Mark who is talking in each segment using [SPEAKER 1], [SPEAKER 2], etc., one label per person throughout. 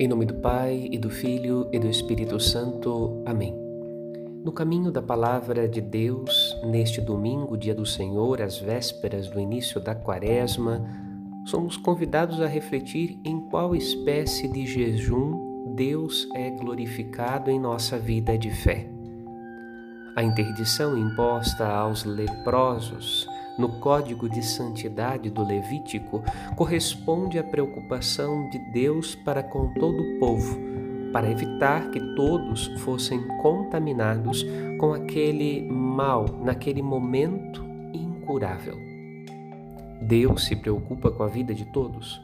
[SPEAKER 1] Em nome do Pai, e do Filho, e do Espírito Santo. Amém. No caminho da Palavra de Deus, neste domingo, dia do Senhor, às vésperas do início da Quaresma, somos convidados a refletir em qual espécie de jejum Deus é glorificado em nossa vida de fé. A interdição imposta aos leprosos no código de santidade do Levítico corresponde à preocupação de Deus para com todo o povo, para evitar que todos fossem contaminados com aquele mal naquele momento incurável. Deus se preocupa com a vida de todos.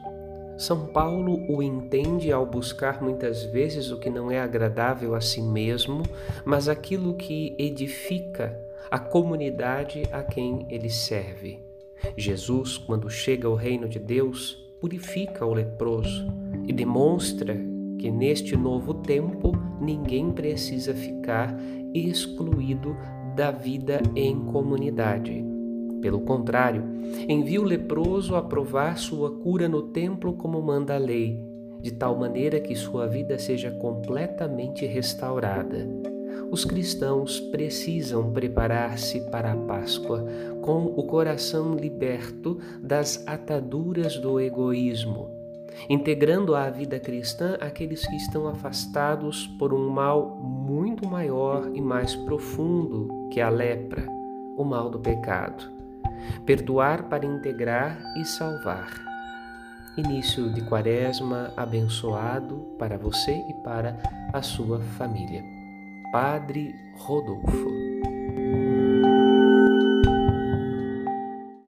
[SPEAKER 1] São Paulo o entende ao buscar muitas vezes o que não é agradável a si mesmo, mas aquilo que edifica a comunidade a quem ele serve. Jesus, quando chega ao reino de Deus, purifica o leproso e demonstra que neste novo tempo ninguém precisa ficar excluído da vida em comunidade. Pelo contrário, envia o leproso a provar sua cura no templo como manda a lei, de tal maneira que sua vida seja completamente restaurada os cristãos precisam preparar-se para a Páscoa com o coração liberto das ataduras do egoísmo, integrando à vida cristã aqueles que estão afastados por um mal muito maior e mais profundo que a lepra, o mal do pecado. Perdoar para integrar e salvar. Início de Quaresma abençoado para você e para a sua família. Padre Rodolfo.